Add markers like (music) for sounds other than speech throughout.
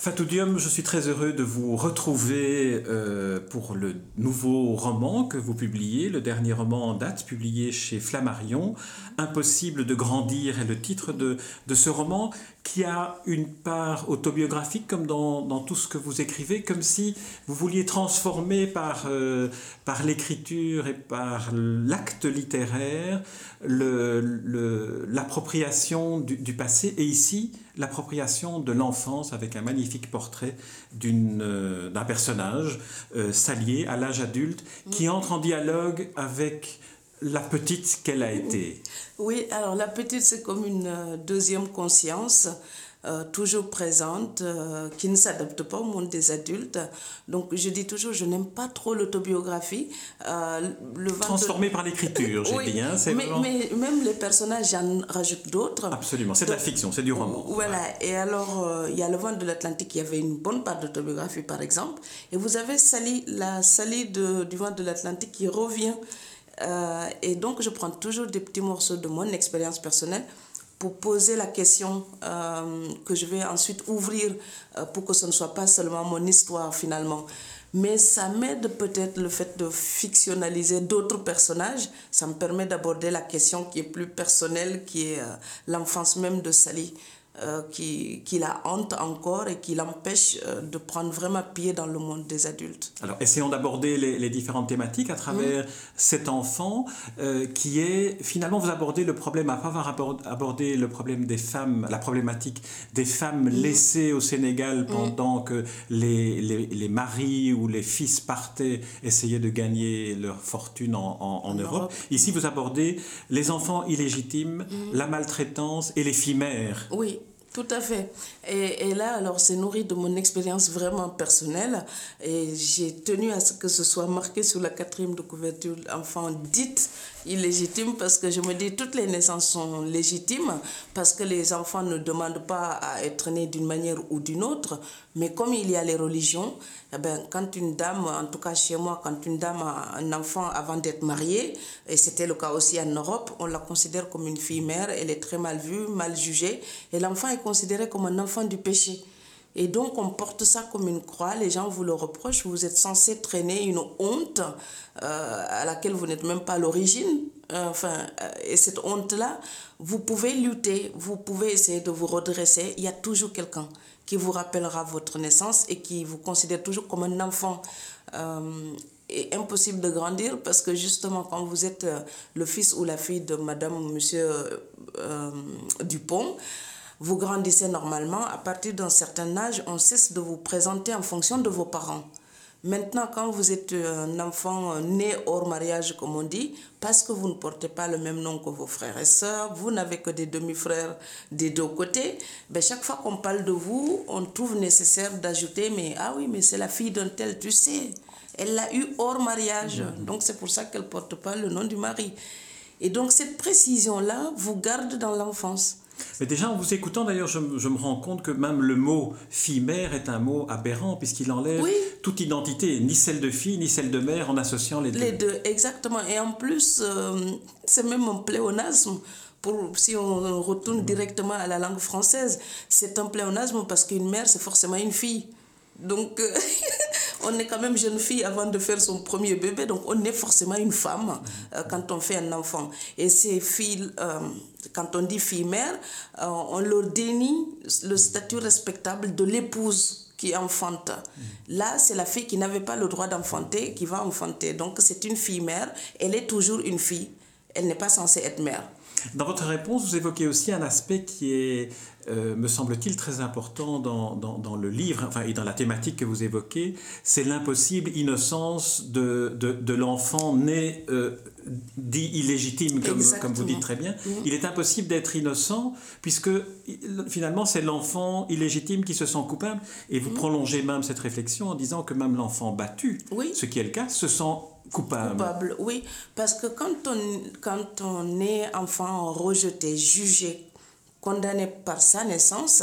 Fatoudium, je suis très heureux de vous retrouver euh, pour le nouveau roman que vous publiez, le dernier roman en date publié chez Flammarion. Impossible de grandir est le titre de, de ce roman qui a une part autobiographique comme dans, dans, tout ce que vous écrivez, comme si vous vouliez transformer par, euh, par l'écriture et par l'acte littéraire l'appropriation le, du, du, passé et ici l'appropriation de l'enfance avec un magnifique portrait euh, d'un personnage euh, à l'âge adulte qui entre en dialogue avec la petite qu'elle a été. Oui, alors la petite, c'est comme une euh, deuxième conscience. Euh, toujours présente, euh, qui ne s'adapte pas au monde des adultes. Donc je dis toujours, je n'aime pas trop l'autobiographie. Euh, le Transformé par l'écriture, j'ai oui, dit. Hein, mais, mais, même les personnages, j'en rajoute d'autres. Absolument, c'est de la fiction, c'est du roman. Voilà, et alors il y a Le vent de l'Atlantique, il y avait une bonne part d'autobiographie par exemple. Et vous avez Sally, la Sally de, du vent de l'Atlantique qui revient. et donc je prends toujours des petits morceaux de mon expérience personnelle pour poser la question euh, que je vais ensuite ouvrir euh, pour que ce ne soit pas seulement mon histoire finalement. Mais ça m'aide peut-être le fait de fictionnaliser d'autres personnages. Ça me permet d'aborder la question qui est plus personnelle, qui est euh, l'enfance même de Sally. Euh, qui, qui, la hante encore et qui l'empêche euh, de prendre vraiment pied dans le monde des adultes. Alors, essayons d'aborder les, les, différentes thématiques à travers cet enfant euh, qui est, finalement, vous abordez le problème, après avoir abordé le problème des femmes, la problématique des femmes laissées au Sénégal pendant que les, les, les, maris ou les fils partaient essayer de gagner leur fortune en, en, en Europe. Europe. Ici, vous abordez les enfants illégitimes, la maltraitance et les filles mères. Oui. Tout à fait. Et, et là, alors, c'est nourri de mon expérience vraiment personnelle. Et j'ai tenu à ce que ce soit marqué sur la quatrième de couverture, enfant dite illégitime, parce que je me dis toutes les naissances sont légitimes, parce que les enfants ne demandent pas à être nés d'une manière ou d'une autre. Mais comme il y a les religions, eh ben, quand une dame, en tout cas chez moi, quand une dame a un enfant avant d'être mariée, et c'était le cas aussi en Europe, on la considère comme une fille mère, elle est très mal vue, mal jugée, et l'enfant est considéré comme un enfant du péché. Et donc, on porte ça comme une croix, les gens vous le reprochent, vous êtes censé traîner une honte euh, à laquelle vous n'êtes même pas l'origine. Euh, enfin, euh, et cette honte-là, vous pouvez lutter, vous pouvez essayer de vous redresser, il y a toujours quelqu'un qui vous rappellera votre naissance et qui vous considère toujours comme un enfant. Euh, et impossible de grandir parce que justement quand vous êtes le fils ou la fille de madame ou monsieur Dupont, vous grandissez normalement, à partir d'un certain âge, on cesse de vous présenter en fonction de vos parents. Maintenant, quand vous êtes un enfant né hors mariage, comme on dit, parce que vous ne portez pas le même nom que vos frères et sœurs, vous n'avez que des demi-frères des deux côtés, ben chaque fois qu'on parle de vous, on trouve nécessaire d'ajouter, mais ah oui, mais c'est la fille d'un tel, tu sais, elle l'a eu hors mariage, donc c'est pour ça qu'elle ne porte pas le nom du mari. Et donc cette précision-là vous garde dans l'enfance. Mais déjà, en vous écoutant, d'ailleurs, je, je, me rends compte que même le mot fille-mère est un mot aberrant, puisqu'il enlève oui. toute identité, ni celle de fille, ni celle de mère, en associant les deux. Les deux, exactement. Et en plus, euh, c'est même un pléonasme. Pour, si on retourne directement à la langue française, c'est un pléonasme parce qu'une mère, c'est forcément une fille. Donc, euh, (laughs) on est quand même jeune fille avant de faire son premier bébé, donc on est forcément une femme euh, quand on fait un enfant. Et ces filles, euh, quand on dit fille-mère, euh, on leur dénie le statut respectable de l'épouse qui enfante. Là, c'est la fille qui n'avait pas le droit d'enfanter qui va enfanter. Donc, c'est une fille-mère. Elle est toujours une fille. Elle n'est pas censée être mère. Dans votre réponse, vous évoquez aussi un aspect qui est, euh, me semble-t-il, très important dans, dans, dans, le livre enfin, et dans la thématique que vous évoquez, c'est l'impossible innocence de, de, de l'enfant né euh, dit illégitime, comme, comme, vous dites très bien. Mhm. Il est impossible d'être innocent, puisque finalement, c'est l'enfant illégitime qui se sent coupable. Et vous Mhm. prolongez même cette réflexion en disant que même l'enfant battu, Oui. ce qui est le cas, se sent coupable. Coupable, oui. Parce que quand on, quand on est enfant rejeté, jugé, condamné par sa naissance,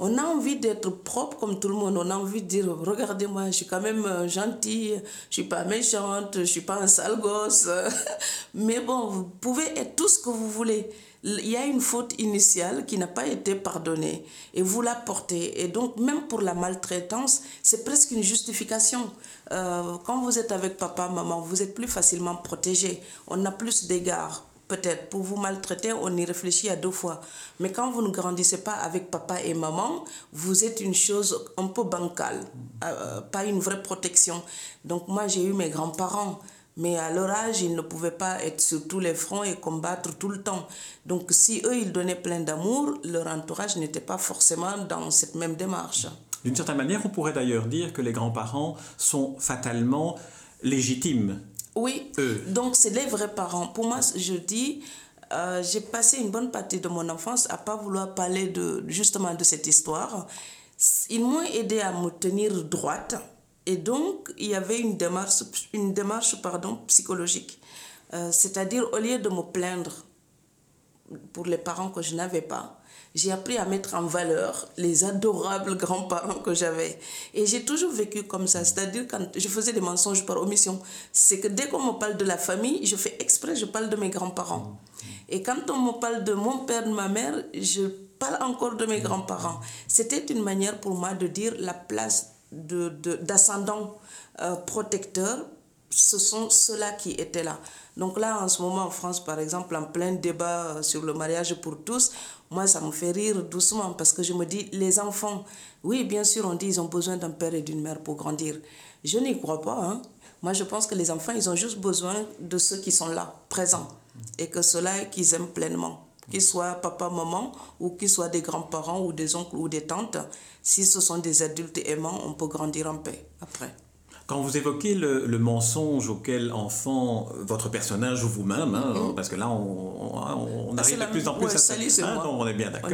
on a envie d'être propre comme tout le monde. On a envie de dire, regardez-moi, je suis quand même euh, gentille, je suis pas méchante, je suis pas un sale gosse. (laughs) Mais bon, vous pouvez être tout ce que vous voulez. Il y a une faute initiale qui n'a pas été pardonnée et vous la portez. Et donc, même pour la maltraitance, c'est presque une justification. Euh, quand vous êtes avec papa, maman, vous êtes plus facilement protégé. On a plus d'égards peut-être pour vous maltraiter, on y réfléchit à deux fois. Mais quand vous ne grandissez pas avec papa et maman, vous êtes une chose un peu bancale, euh, pas une vraie protection. Donc moi, j'ai eu mes grands-parents. Mais à leur âge, ils ne pouvaient pas être sur tous les fronts et combattre tout le temps. Donc si eux, ils donnaient plein d'amour, leur entourage n'était pas forcément dans cette même démarche. D'une certaine manière, on pourrait d'ailleurs dire que les grands-parents sont fatalement légitimes oui, donc c'est les vrais parents. Pour moi, je dis, euh, j'ai passé une bonne partie de mon enfance à pas vouloir parler de, justement de cette histoire. Ils m'ont aidé à me tenir droite. Et donc, il y avait une démarche, une démarche pardon, psychologique. Euh, c'est-à-dire, au lieu de me plaindre pour les parents que je n'avais pas, j'ai appris à mettre en valeur les adorables (laughs) grands-parents que j'avais. Et j'ai toujours vécu comme ça, c'est-à-dire quand je faisais des mensonges par omission, c'est que dès qu'on me parle de la famille, je fais exprès, je parle de mes grands-parents. Et quand on me parle de mon père, de ma mère, je parle encore de mes grands-parents. C'était une manière pour moi de dire la place d'ascendant de, euh, protecteur, ce sont ceux-là qui étaient là. Donc là, en ce moment, en France, par exemple, en plein débat sur le mariage pour tous, moi, ça me fait rire doucement parce que je me dis, les enfants, oui, bien sûr, on dit ils ont besoin d'un père et d'une mère pour grandir. Je n'y crois pas. Hein. Moi, je pense que les enfants, ils ont juste besoin de ceux qui sont là, présents, et que ceux-là qu'ils aiment pleinement. Qu'ils soient papa, maman, ou qu'ils soient des grands-parents, ou des oncles, ou des tantes. Si ce sont des adultes aimants, on peut grandir en paix après. Quand vous évoquez le, le, mensonge auquel enfant votre personnage ou vous-même, hein, mm-hmm. parce que là on, on, ah, arrive de plus en plus à ça, hein, on est bien d'accord.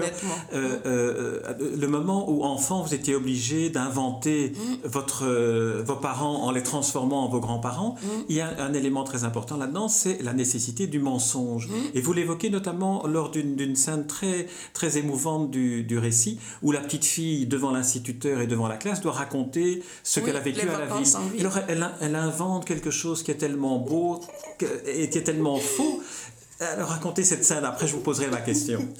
Euh, euh, le moment où enfant vous étiez obligé d'inventer mm. votre euh, vos parents en les transformant en vos grands-parents, mm. il y a un élément très important là-dedans, c'est la nécessité du mensonge. Mm. Et vous l'évoquez notamment lors d'une scène très très émouvante du, du, récit où la petite fille devant l'instituteur et devant la classe doit raconter ce qu'elle a vécu à la ville elle, invente quelque chose qui est tellement beau et qui est tellement faux. Alors racontez cette scène, après je vous poserai la question. (laughs)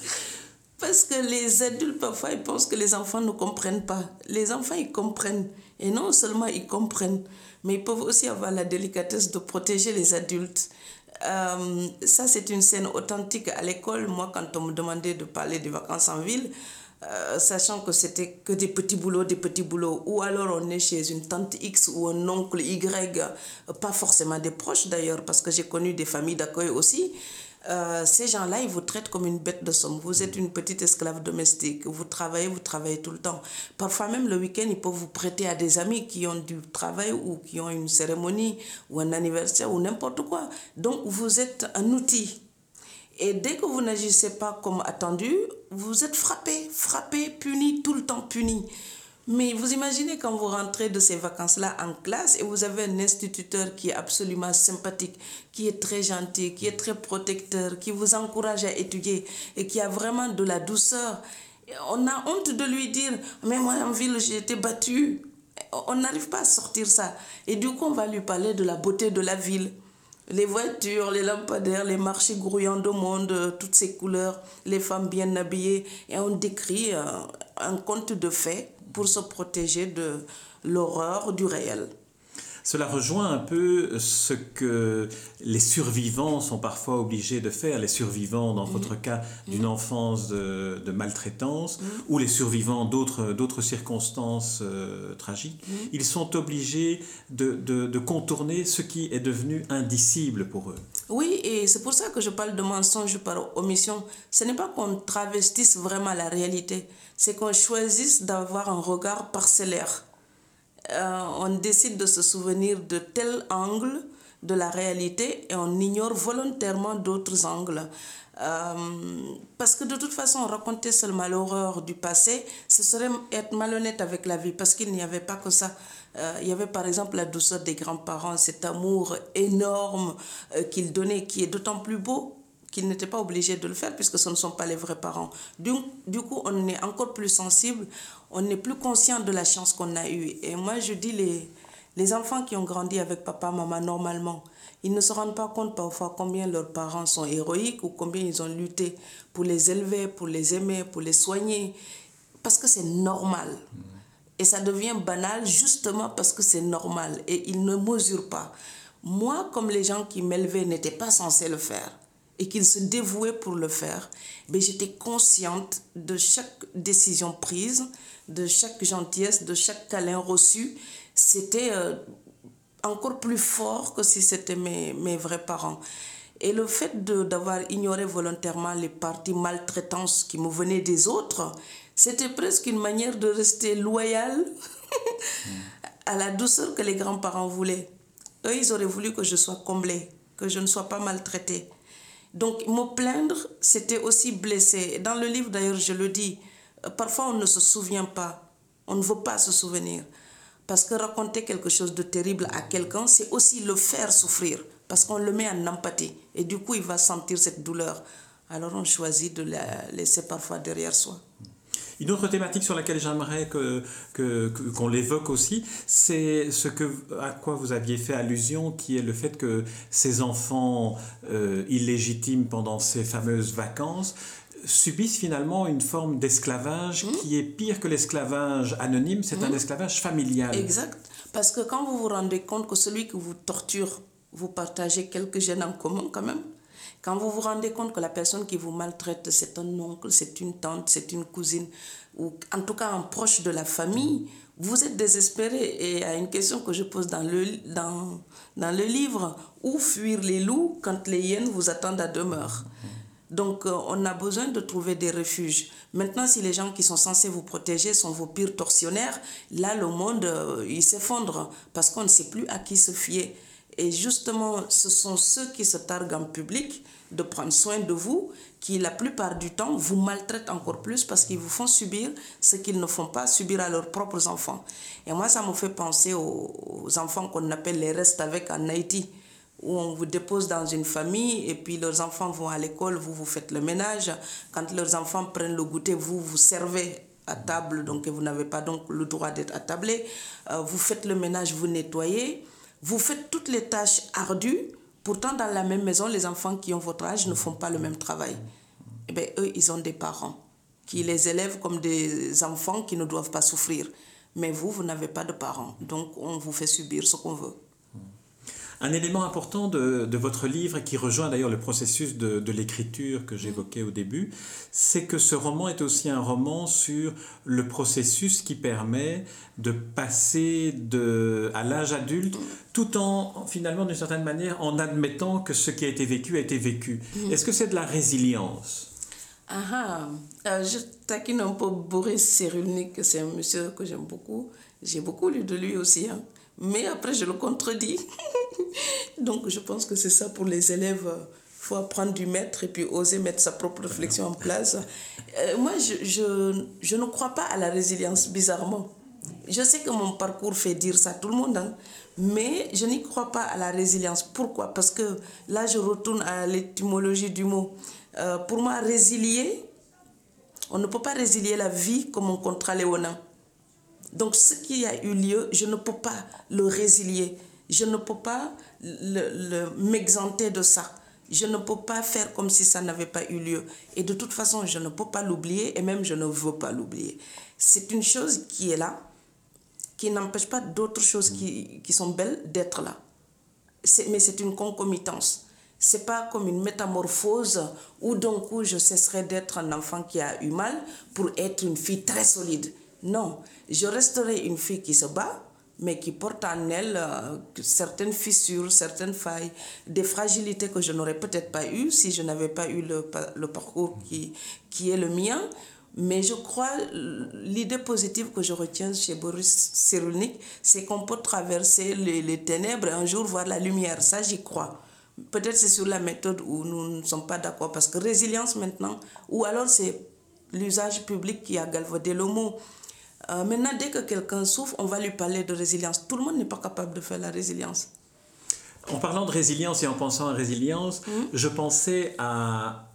Parce que les adultes, parfois, ils pensent que les enfants ne comprennent pas. Les enfants, ils comprennent. Et non seulement ils comprennent, mais ils peuvent aussi avoir la délicatesse de protéger les adultes. Euh, ça, c'est une scène authentique à l'école. Moi, quand on me demandait de parler des vacances en ville, euh, sachant que c'était que des petits boulots, des petits boulots, ou alors on est chez une tante X ou un oncle Y, pas forcément des proches d'ailleurs, parce que j'ai connu des familles d'accueil aussi. Euh, ces gens-là, ils vous traitent comme une bête de somme. Vous êtes une petite esclave domestique. Vous travaillez, vous travaillez tout le temps. Parfois même le week-end, ils peuvent vous prêter à des amis qui ont du travail ou qui ont une cérémonie ou un anniversaire ou n'importe quoi. Donc vous êtes un outil et dès que vous n'agissez pas comme attendu, vous êtes frappé, frappé, puni, tout le temps puni. Mais vous imaginez quand vous rentrez de ces vacances-là en classe et vous avez un instituteur qui est absolument sympathique, qui est très gentil, qui est très protecteur, qui vous encourage à étudier et qui a vraiment de la douceur. On a honte de lui dire, mais moi en ville j'ai été battu. On n'arrive pas à sortir ça. Et du coup, on va lui parler de la beauté de la ville les voitures, les lampadaires, les marchés grouillants de monde, euh, toutes ces couleurs, les femmes bien habillées. Et on décrit euh, un conte de fait pour se protéger de l'horreur du réel. Cela rejoint un peu ce que les survivants sont parfois obligés de faire, les survivants dans votre cas d'une enfance de, maltraitance ou les survivants d'autres circonstances euh, tragiques. Ils sont obligés de, de, contourner ce qui est devenu indicible pour eux. Oui, et c'est pour ça que je parle de mensonge par omission. Ce n'est pas qu'on travestisse vraiment la réalité, c'est qu'on choisisse d'avoir un regard parcellaire euh, on décide de se souvenir de tel angle de la réalité et on ignore volontairement d'autres angles. Euh, parce que de toute façon, raconter seulement l'horreur du passé, ce serait être malhonnête avec la vie, parce qu'il n'y avait pas que ça. Euh, il y avait par exemple la douceur des grands-parents, cet amour énorme qu'ils donnaient, qui est d'autant plus beau qu'ils n'étaient pas obligés de le faire puisque ce ne sont pas les vrais parents. Du, du coup, on est encore plus sensible, on est plus conscient de la chance qu'on a eue. Et moi, je dis les, les enfants qui ont grandi avec papa, maman normalement, ils ne se rendent pas compte parfois combien leurs parents sont héroïques ou combien ils ont lutté pour les élever, pour les aimer, pour les soigner. Parce que c'est normal. Et ça devient banal justement parce que c'est normal et ils ne mesurent pas. Moi, comme les gens qui m'élevaient n'étaient pas censés le faire et qu'ils se dévouaient pour le faire, mais j'étais consciente de chaque décision prise, de chaque gentillesse, de chaque câlin reçu. C'était euh, encore plus fort que si c'était mes, mes vrais parents. Et le fait d'avoir ignoré volontairement les parties maltraitances qui me venaient des autres, c'était presque une manière de rester loyal (laughs) à la douceur que les grands-parents voulaient. Eux, ils auraient voulu que je sois comblée, que je ne sois pas maltraitée. Donc, me plaindre, c'était aussi blesser. Dans le livre, d'ailleurs, je le dis, parfois on ne se souvient pas. On ne veut pas se souvenir. Parce que raconter quelque chose de terrible à quelqu'un, c'est aussi le faire souffrir. Parce qu'on le met en empathie. Et du coup, il va sentir cette douleur. Alors on choisit de la laisser parfois derrière soi. Une autre thématique sur laquelle j'aimerais que, que, qu'on l'évoque aussi, c'est ce que, à quoi vous aviez fait allusion, qui est le fait que ces enfants euh, illégitimes pendant ces fameuses vacances subissent finalement une forme d'esclavage mmh. qui est pire que l'esclavage anonyme, c'est un mmh. esclavage familial. Exact. Parce que quand vous vous rendez compte que celui qui vous torture, vous partagez quelques gènes en commun quand même, quand vous vous rendez compte que la personne qui vous maltraite, c'est un oncle, c'est une tante, c'est une cousine, ou en tout cas un proche de la famille, vous êtes désespéré. Et a une question que je pose dans le, dans, dans le livre, où fuir les loups quand les hyènes vous attendent à demeure? Donc, euh, on a besoin de trouver des refuges. Maintenant, si les gens qui sont censés vous protéger sont vos pires tortionnaires, là, le monde, euh, il s'effondre parce qu'on ne sait plus à qui se fier. Et justement, ce sont ceux qui se targuent en public de prendre soin de vous, qui la plupart du temps vous maltraitent encore plus parce qu'ils vous font subir ce qu'ils ne font pas subir à leurs propres enfants. Et moi, ça me fait penser aux, enfants qu'on appelle les restes avec en Haïti, où on vous dépose dans une famille et puis leurs enfants vont à l'école, vous vous faites le ménage. Quand leurs enfants prennent le goûter, vous vous servez à table, donc vous n'avez pas donc le droit d'être attablé. Euh, vous faites le ménage, vous nettoyez. Vous faites toutes les tâches ardues, pourtant dans la même maison, les enfants qui ont votre âge ne font pas le même travail. Eh bien, eux, ils ont des parents qui les élèvent comme des enfants qui ne doivent pas souffrir. Mais vous, vous n'avez pas de parents. Donc, on vous fait subir ce qu'on veut. Un élément important de, de, votre livre, et qui rejoint d'ailleurs le processus de, de l'écriture que j'évoquais au début, c'est que ce roman est aussi un roman sur le processus qui permet de passer de, à l'âge adulte tout en, finalement, d'une certaine manière, en admettant que ce qui a été vécu a été vécu. Mm. Est-ce que c'est de la résilience? Ah, ah. Je taquine un peu Boris Cyrulnik, c'est un monsieur que j'aime beaucoup. J'ai beaucoup lu de lui aussi. Hein. Mais après, je le contredis. (laughs) Donc, je pense que c'est ça pour les élèves. Il faut apprendre du maître et puis oser mettre sa propre réflexion en place. Euh, moi, je, je, je, ne crois pas à la résilience, bizarrement. Je sais que mon parcours fait dire ça à tout le monde, hein, mais je n'y crois pas à la résilience. Pourquoi? Parce que là, je retourne à l'étymologie du mot. Euh, pour moi, résilier, on ne peut pas résilier la vie comme un contrat léonin. Donc ce qui a eu lieu, je ne peux pas le résilier. Je ne peux pas m'exenter de ça. Je ne peux pas faire comme si ça n'avait pas eu lieu. Et de toute façon, je ne peux pas l'oublier et même je ne veux pas l'oublier. C'est une chose qui est là, qui n'empêche pas d'autres choses qui, qui sont belles d'être là. Mais c'est une concomitance. C'est pas comme une métamorphose où d'un coup je cesserai d'être un enfant qui a eu mal pour être une fille très solide. Non, je resterai une fille qui se bat, mais qui porte en elle euh, certaines fissures, certaines failles, des fragilités que je n'aurais peut-être pas eues si je n'avais pas eu le, le parcours qui, qui est le mien. Mais je crois, l'idée positive que je retiens chez Boris Cyrulnik, c'est qu'on peut traverser les, les, ténèbres et un jour voir la lumière. Ça, j'y crois. Peut-être c'est sur la méthode où nous ne sommes pas d'accord, parce que résilience maintenant, ou alors c'est l'usage public qui a galvaudé le mot. Euh, maintenant, dès que quelqu'un souffre, on va lui parler de résilience. Tout le monde n'est pas capable de faire la résilience. En parlant de résilience et en pensant à résilience, Mmh. je pensais à,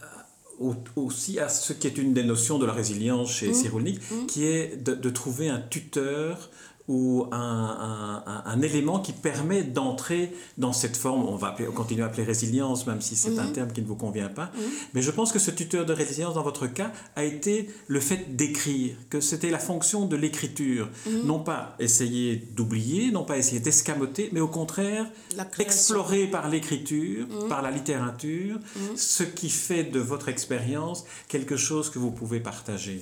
au- aussi à ce qui est une des notions de la résilience Mmh. chez Cyrulnik, qui est de, de trouver un tuteur ou un, un- élément qui permet d'entrer dans cette forme, on va appeler- on continue à appeler résilience, même si c'est un terme qui ne vous convient pas, mais je pense que ce tuteur de résilience, dans votre cas, a été le fait d'écrire, que c'était la fonction de l'écriture, non pas essayer d'oublier, non pas essayer d'escamoter, mais au contraire, explorer par l'écriture, par la littérature, ce qui fait de votre expérience quelque chose que vous pouvez partager.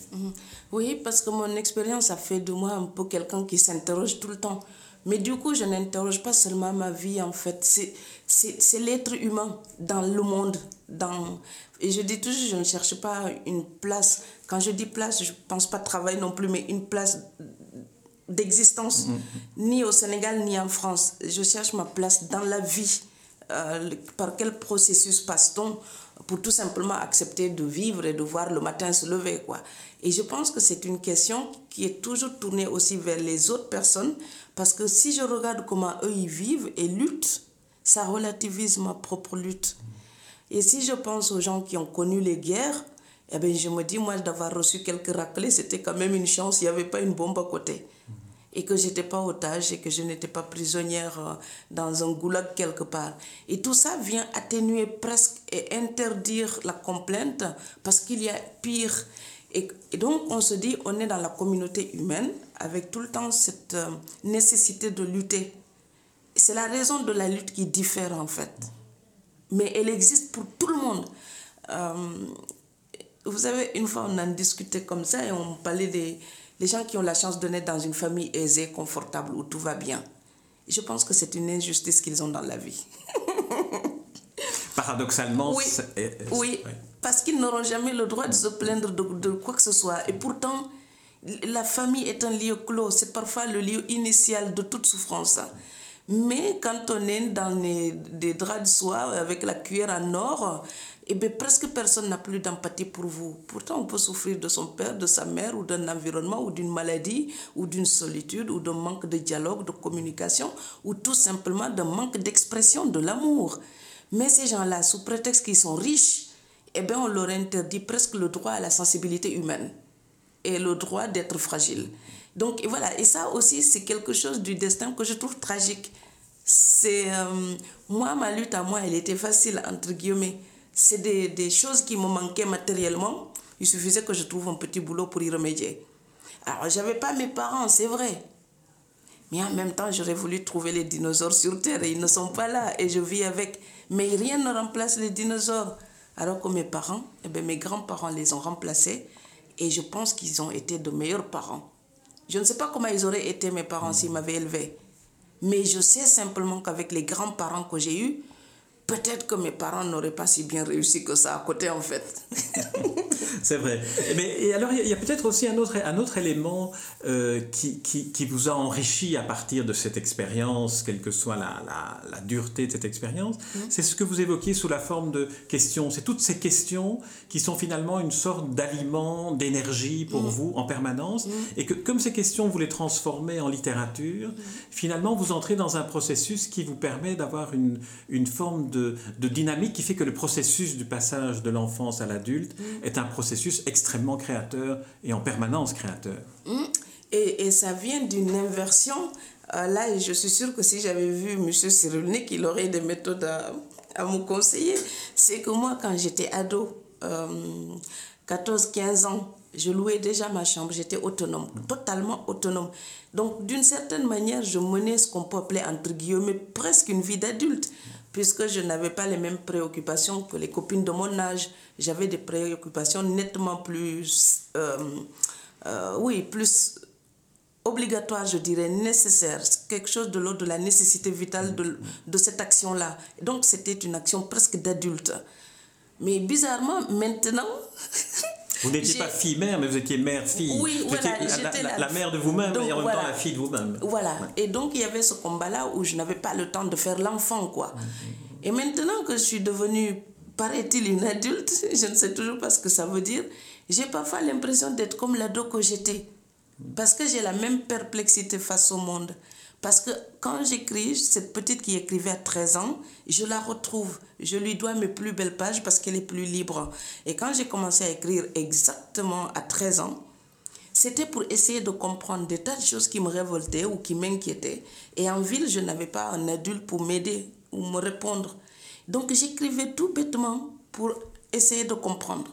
Oui, parce que mon expérience a fait de moi un peu quelqu'un qui s'interroge tout le temps. Mais du coup, je n'interroge pas seulement ma vie, en fait. C'est- l'être humain dans le monde. Dans... Et je dis toujours, je ne cherche pas une place. Quand je dis place, je ne pense pas travail non plus, mais une place d'existence, ni au Sénégal, ni en France. Je cherche ma place dans la vie. Euh, par quel processus passe-t-on pour tout simplement accepter de vivre et de voir le matin se lever quoi. Et je pense que c'est une question qui est toujours tournée aussi vers les autres personnes parce que si je regarde comment eux ils vivent et luttent, ça relativise ma propre lutte. Et si je pense aux gens qui ont connu les guerres, eh ben je me dis, moi, d'avoir reçu quelques raclées, c'était quand même une chance. Il n'y avait pas une bombe à côté. Et que j'étais pas otage et que je n'étais pas prisonnière euh, dans un goulag quelque part. Et tout ça vient atténuer presque et interdire la complainte parce qu'il y a pire. Et, donc, on se dit, on est dans la communauté humaine avec tout le temps cette euh, nécessité de lutter. C'est la raison de la lutte qui diffère en fait mais elle existe pour tout le monde. Euh, vous savez, une fois, on en discutait comme ça et on parlait des les gens qui ont la chance de naître dans une famille aisée, confortable, où tout va bien. Je pense que c'est une injustice qu'ils ont dans la vie. (laughs) Paradoxalement, Oui, oui, parce qu'ils n'auront jamais le droit de se plaindre de, de quoi que ce soit. Et pourtant, la famille est un lieu clos. C'est parfois le lieu initial de toute souffrance. Mais quand on est dans les- des draps de soie avec la cuillère en or, eh bien, presque personne n'a plus d'empathie pour vous. Pourtant, on peut souffrir de son père, de sa mère, ou d'un environnement, ou d'une maladie, ou d'une solitude, ou d'un manque de dialogue, de communication, ou tout simplement d'un manque d'expression de l'amour. Mais ces gens-là, sous prétexte qu'ils sont riches, eh bien, on leur interdit presque le droit à la sensibilité humaine et le droit d'être fragile. Donc voilà, et ça aussi, c'est quelque chose du destin que je trouve tragique. C'est euh, moi, ma lutte à moi, elle était facile, entre guillemets. C'est des, des choses qui me manquaient matériellement. Il suffisait que je trouve un petit boulot pour y remédier. Alors, j'avais pas mes parents, c'est vrai. Mais en même temps, j'aurais voulu trouver les dinosaures sur Terre et ils ne sont pas là et je vis avec. Mais rien ne remplace les dinosaures. Alors que mes parents, eh bien, mes grands-parents les ont remplacés et je pense qu'ils ont été de meilleurs parents. Je ne sais pas comment ils auraient été mes parents s'ils m'avaient élevé. Mais je sais simplement qu'avec les grands-parents que j'ai eus, peut-être que mes parents n'auraient pas si bien réussi que ça à côté en fait. (laughs) C'est vrai. Mais et alors, il y a- peut-être aussi un autre, un autre élément euh, qui, qui, qui vous a enrichi à partir de cette expérience, quelle que soit la, la, la dureté de cette expérience. C'est ce que vous évoquiez sous la forme de questions. C'est toutes ces questions qui sont finalement une sorte d'aliment, d'énergie pour vous en permanence. Et que comme ces questions, vous les transformez en littérature, finalement, vous entrez dans un processus qui vous permet d'avoir une, une forme de, de dynamique qui fait que le processus du passage de l'enfance à l'adulte est un processus extrêmement créateur et en permanence créateur. Mm. Et, et ça vient d'une inversion. Euh, là, je suis sûre que si j'avais vu M. Cyrulnik, il aurait des méthodes à, à me conseiller. C'est que moi, quand j'étais ado, euh, 14-15 ans, je louais déjà ma chambre, j'étais autonome, totalement autonome. Donc, d'une certaine manière, je menais ce qu'on peut appeler, entre guillemets, presque une vie d'adulte, puisque je n'avais pas les mêmes préoccupations que les copines de mon âge. J'avais des préoccupations nettement plus, euh, euh, oui, plus obligatoire, je dirais, nécessaire, quelque chose de l'ordre de la nécessité vitale de, de cette action-là. Donc c'était une action presque d'adulte. Mais bizarrement, maintenant... (laughs) Vous n'étiez pas fille-mère, mais vous étiez mère-fille. Oui, vous voilà, étiez la, j'étais la- la- la mère de vous-même et en même voilà. temps la fille de vous-même. Voilà. Et donc, il y avait ce combat-là où je n'avais pas le temps de faire l'enfant, quoi. Et maintenant que je suis devenue, paraît-il, une adulte, (laughs) je ne sais toujours pas ce que ça veut dire, j'ai parfois l'impression d'être comme l'ado que j'étais. Parce que j'ai la même perplexité face au monde. Parce que quand j'écris, cette petite qui écrivait à 13 ans, je la retrouve. Je lui dois mes plus belles pages parce qu'elle est plus libre. Et quand j'ai commencé à écrire exactement à 13 ans, c'était pour essayer de comprendre des tas de choses qui me révoltaient ou qui m'inquiétaient. Et en ville, je n'avais pas un adulte pour m'aider ou me répondre. Donc j'écrivais tout bêtement pour essayer de comprendre.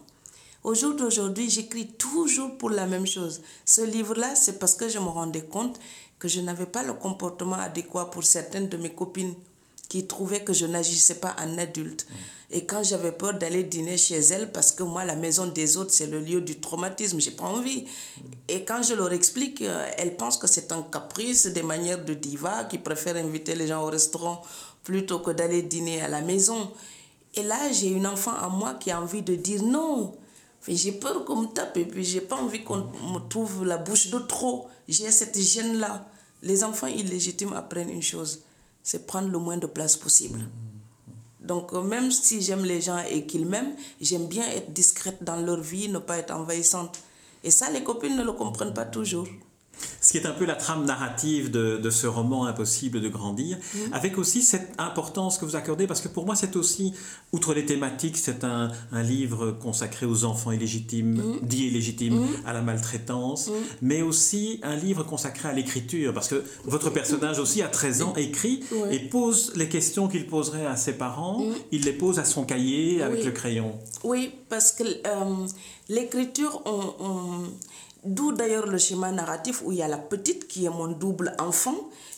Au jour d'aujourd'hui, j'écris toujours pour la même chose. Ce livre-là, c'est parce que je me rendais compte que je n'avais pas le comportement adéquat pour certaines de mes copines qui trouvaient que je n'agissais pas en adulte. Et quand j'avais peur d'aller dîner chez elles, parce que moi, la maison des autres, c'est le lieu du traumatisme, j'ai pas envie. Et quand je leur explique, euh, elles pensent que c'est un caprice, des manières de diva, qui préfèrent inviter les gens au restaurant plutôt que d'aller dîner à la maison. Et là, j'ai une enfant à moi qui a envie de dire non, j'ai peur qu'on me tape et puis j'ai pas envie qu'on me trouve la bouche de trop. J'ai cette gêne-là. Les enfants illégitimes apprennent une chose, c'est prendre le moins de place possible. Donc même si j'aime les gens et qu'ils m'aiment, j'aime bien être discrète dans leur vie, ne pas être envahissante. Et ça, les copines ne le comprennent pas toujours. Ce qui est un peu la trame narrative de, de ce roman Impossible de grandir, mm. avec aussi cette importance que vous accordez, parce que pour moi c'est aussi, outre les thématiques, c'est un, un, livre consacré aux enfants illégitimes, mmh. dits illégitimes, mm. à la maltraitance, mm. mais aussi un livre consacré à l'écriture, parce que votre personnage aussi à 13 ans écrit et pose les questions qu'il poserait à ses parents, il les pose à son cahier avec oui. le crayon. Oui, parce que euh, l'écriture, on, on D'où d'ailleurs le schéma narratif où il y a la petite qui est mon double enfant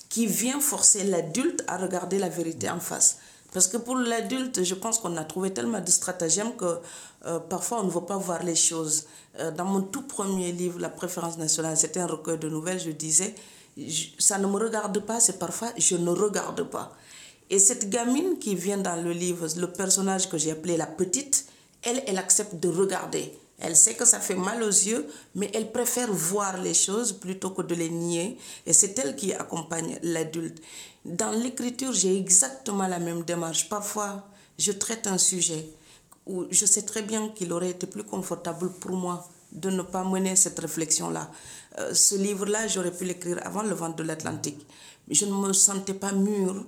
qui vient forcer l'adulte à regarder la vérité en face. Parce que pour l'adulte, je pense qu'on a trouvé tellement de stratagèmes que euh, parfois on ne veut pas voir les choses. Euh, dans mon tout premier livre, La préférence nationale, c'était un recueil de nouvelles, je disais, ça ne me regarde pas, c'est parfois je ne regarde pas. Et cette gamine qui vient dans le livre, le personnage que j'ai appelé la petite, elle, elle accepte de regarder. Elle sait que ça fait mal aux yeux, mais elle préfère voir les choses plutôt que de les nier. Et c'est elle qui accompagne l'adulte. Dans l'écriture, j'ai exactement la même démarche. Parfois, je traite un sujet où je sais très bien qu'il aurait été plus confortable pour moi de ne pas mener cette réflexion-là. Euh, ce livre-là, j'aurais pu l'écrire avant le vent de l'Atlantique. Je ne me sentais pas mûre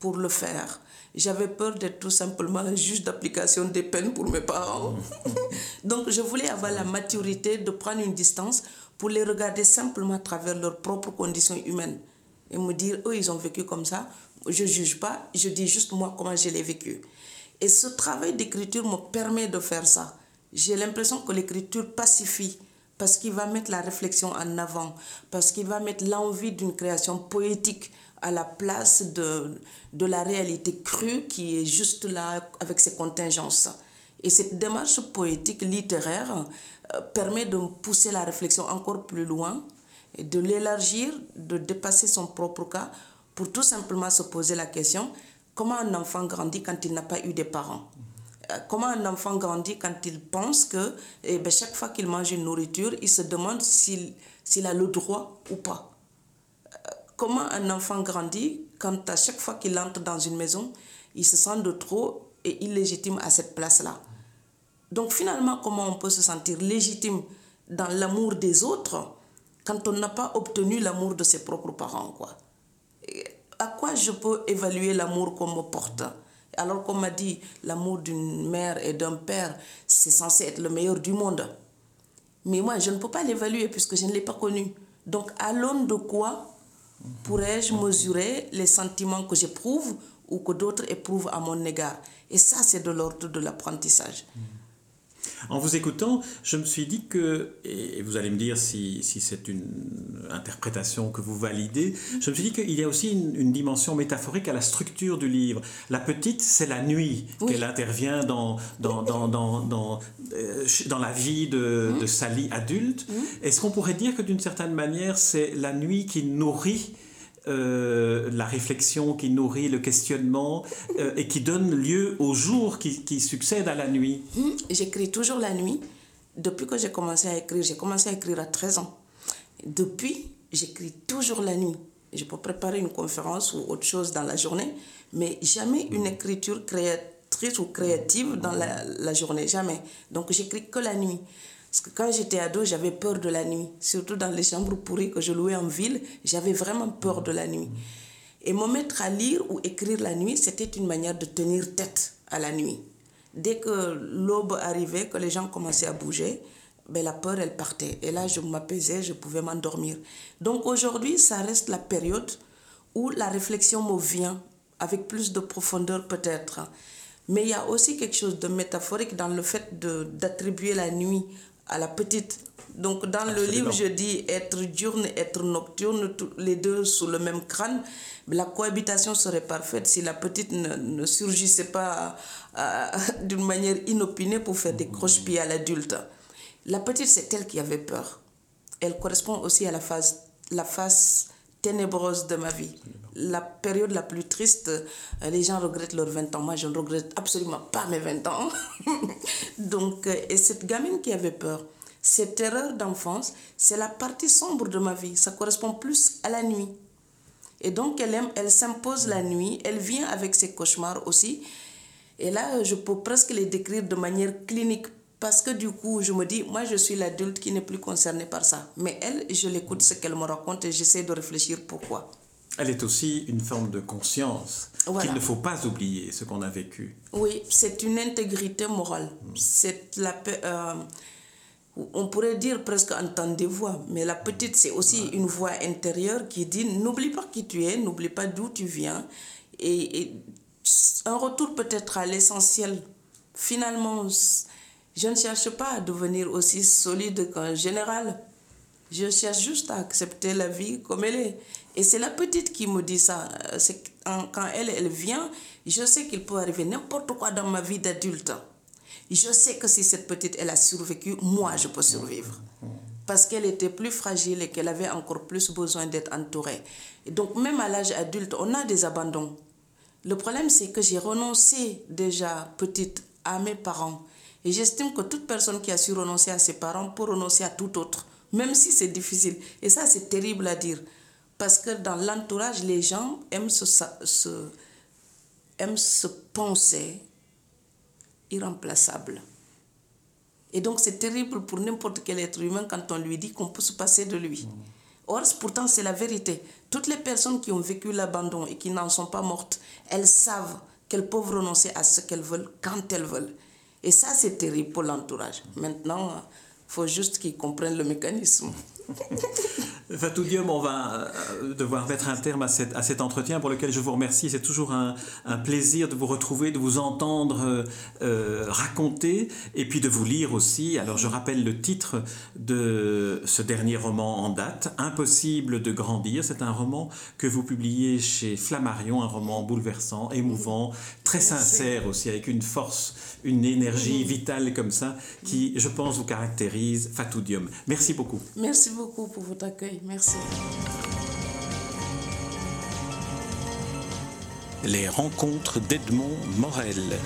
pour le faire. J'avais peur d'être tout simplement un juge d'application des peines pour mes parents. (laughs) Donc je voulais avoir la maturité de prendre une distance pour les regarder simplement à travers leurs propres conditions humaines et me dire, eux, ils ont vécu comme ça. Je ne juge pas, je dis juste moi comment je l'ai vécu. Et ce travail d'écriture me permet de faire ça. J'ai l'impression que l'écriture pacifie parce qu'il va mettre la réflexion en avant, parce qu'il va mettre l'envie d'une création poétique à la place de, de la réalité crue qui est juste là avec ses contingences. Et cette démarche poétique littéraire euh, permet de pousser la réflexion encore plus loin, et de l'élargir, de dépasser son propre cas, pour tout simplement se poser la question, comment un enfant grandit quand il n'a pas eu des parents? Euh, Comment un enfant grandit quand il pense que eh bien, chaque fois qu'il mange une nourriture, il se demande s'il a le droit ou pas? Comment un enfant grandit quand à chaque fois qu'il entre dans une maison, il se sent de trop et illégitime à cette place-là? Donc finalement, comment on peut se sentir légitime dans l'amour des autres quand on n'a pas obtenu l'amour de ses propres parents quoi? À quoi je peux évaluer l'amour qu'on me porte? Alors qu'on m'a dit l'amour d'une mère et d'un père, c'est censé être le meilleur du monde. Mais moi, je ne peux pas l'évaluer puisque je ne l'ai pas connu. Donc à l'aune de quoi pourrais-je mesurer les sentiments que j'éprouve ou que d'autres éprouvent à mon égard? Et ça, c'est de l'ordre de l'apprentissage. En vous écoutant, je me suis dit que, et vous allez me dire si, si c'est une interprétation que vous validez, je me suis dit qu'il y a aussi une, une, dimension métaphorique à la structure du livre. La petite, c'est la nuit oui. qu'elle intervient dans, dans, dans, dans, dans, euh, dans la vie de, mmh. de Sally adulte. Mmh. Est-ce qu'on pourrait dire que d'une certaine manière, c'est la nuit qui nourrit euh, la réflexion qui nourrit le questionnement euh, et qui donne lieu au jour qui, qui succède à la nuit. Mmh, J'écris toujours la nuit. Depuis que j'ai commencé à écrire, j'ai commencé à écrire à 13 ans. Depuis, j'écris toujours la nuit. Je peux préparer une conférence ou autre chose dans la journée, mais jamais une écriture créatrice ou créative dans la, la journée, jamais. Donc j'écris que la nuit. Parce que quand j'étais ado, j'avais peur de la nuit. Surtout dans les chambres pourries que je louais en ville, j'avais vraiment peur de la nuit. Et me mettre à lire ou écrire la nuit, c'était une manière de tenir tête à la nuit. Dès que l'aube arrivait, que les gens commençaient à bouger, ben la peur, elle partait. Et là, je m'apaisais, je pouvais m'endormir. Donc aujourd'hui, ça reste la période où la réflexion me vient avec plus de profondeur peut-être. Mais il y a aussi quelque chose de métaphorique dans le fait d'attribuer la nuit à la petite. Donc dans le livre, je dis être diurne, être nocturne, les deux sous le même crâne. La cohabitation serait parfaite si la petite ne, surgissait pas euh, (laughs) d'une manière inopinée pour faire des croche-pieds à l'adulte. La petite, c'est elle qui avait peur. Elle correspond aussi à la phase, la face de ma vie. La période la plus triste, euh, les gens regrettent leurs 20 ans. Moi, je ne regrette absolument pas mes 20 ans. (laughs) Donc, euh, et cette gamine qui avait peur, cette erreur d'enfance, c'est la partie sombre de ma vie. Ça correspond plus à la nuit. Et donc, elle, aime, elle s'impose la nuit. Elle vient avec ses cauchemars aussi. Et là, je peux presque les décrire de manière clinique parce que du coup, je me dis, moi, je suis l'adulte qui n'est plus concerné par ça. Mais elle, je l'écoute ce qu'elle me raconte et j'essaie de réfléchir pourquoi. Elle est aussi une forme de conscience qu'il ne faut pas oublier ce qu'on a vécu. Oui, c'est une intégrité morale. C'est la euh, on pourrait dire presque entendre des voix, mais la petite, c'est aussi une voix intérieure qui dit n'oublie pas qui tu es, n'oublie pas d'où tu viens. et un retour peut-être à l'essentiel. Finalement, je ne cherche pas à devenir aussi solide qu'un général. Je cherche juste à accepter la vie comme elle est. Et c'est la petite qui me dit ça. C'est quand elle, elle vient, je sais qu'il peut arriver n'importe quoi dans ma vie d'adulte. Je sais que si cette petite, elle a survécu, moi, je peux survivre. Parce qu'elle était plus fragile et qu'elle avait encore plus besoin d'être entourée. Et donc, même à l'âge adulte, on a des abandons. Le problème, c'est que j'ai renoncé déjà petite à mes parents. Et j'estime que toute personne qui a su renoncer à ses parents peut renoncer à tout autre, même si c'est difficile. Et ça, c'est terrible à dire. Parce que dans l'entourage, les gens aiment se, se, aiment se penser irremplaçable. Et donc, c'est terrible pour n'importe quel être humain quand on lui dit qu'on peut se passer de lui. Or, pourtant, c'est la vérité. Toutes les personnes qui ont vécu l'abandon et qui n'en sont pas mortes, elles savent qu'elles peuvent renoncer à ce qu'elles veulent quand elles veulent. Et ça, c'est terrible pour l'entourage. Maintenant, il faut juste qu'ils comprennent le mécanisme. (laughs) Fatou Diom, on va euh, devoir mettre un terme à, à, cet entretien pour lequel je vous remercie. C'est toujours un, plaisir de vous retrouver, de vous entendre euh, euh, raconter et puis de vous lire aussi. Alors je rappelle le titre de ce dernier roman en date, Impossible de grandir. C'est un roman que vous publiez chez Flammarion, un roman bouleversant, émouvant, très sincère aussi, avec une force, une énergie vitale comme ça qui, je pense, vous caractérise. Fatou Diom. Merci beaucoup. Merci beaucoup pour votre accueil. Merci. Les rencontres d'Edmond Morel.